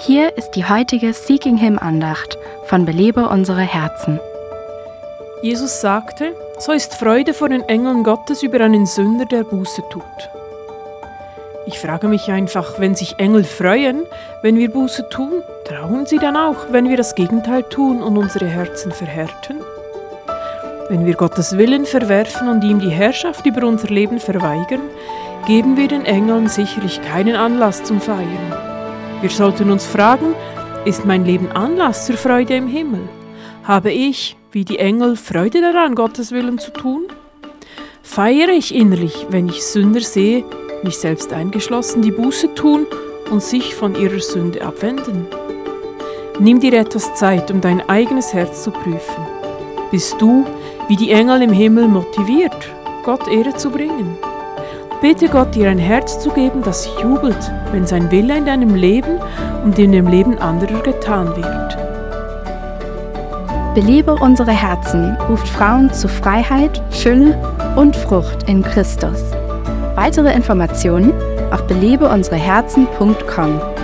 Hier ist die heutige Seeking Him Andacht von Belebe unsere Herzen. Jesus sagte, so ist Freude vor den Engeln Gottes über einen Sünder, der Buße tut. Ich frage mich einfach, wenn sich Engel freuen, wenn wir Buße tun, trauen sie dann auch, wenn wir das Gegenteil tun und unsere Herzen verhärten? Wenn wir Gottes Willen verwerfen und ihm die Herrschaft über unser Leben verweigern, geben wir den Engeln sicherlich keinen Anlass zum Feiern. Wir sollten uns fragen, ist mein Leben Anlass zur Freude im Himmel? Habe ich, wie die Engel, Freude daran, Gottes Willen zu tun? Feiere ich innerlich, wenn ich Sünder sehe, mich selbst eingeschlossen, die Buße tun und sich von ihrer Sünde abwenden? Nimm dir etwas Zeit, um dein eigenes Herz zu prüfen. Bist du, wie die Engel im Himmel, motiviert, Gott Ehre zu bringen? Bitte Gott, dir ein Herz zu geben, das jubelt, wenn sein Wille in deinem Leben und in dem Leben anderer getan wird. Belebe unsere Herzen ruft Frauen zu Freiheit, Fülle und Frucht in Christus. Weitere Informationen auf belebeunsereherzen.com.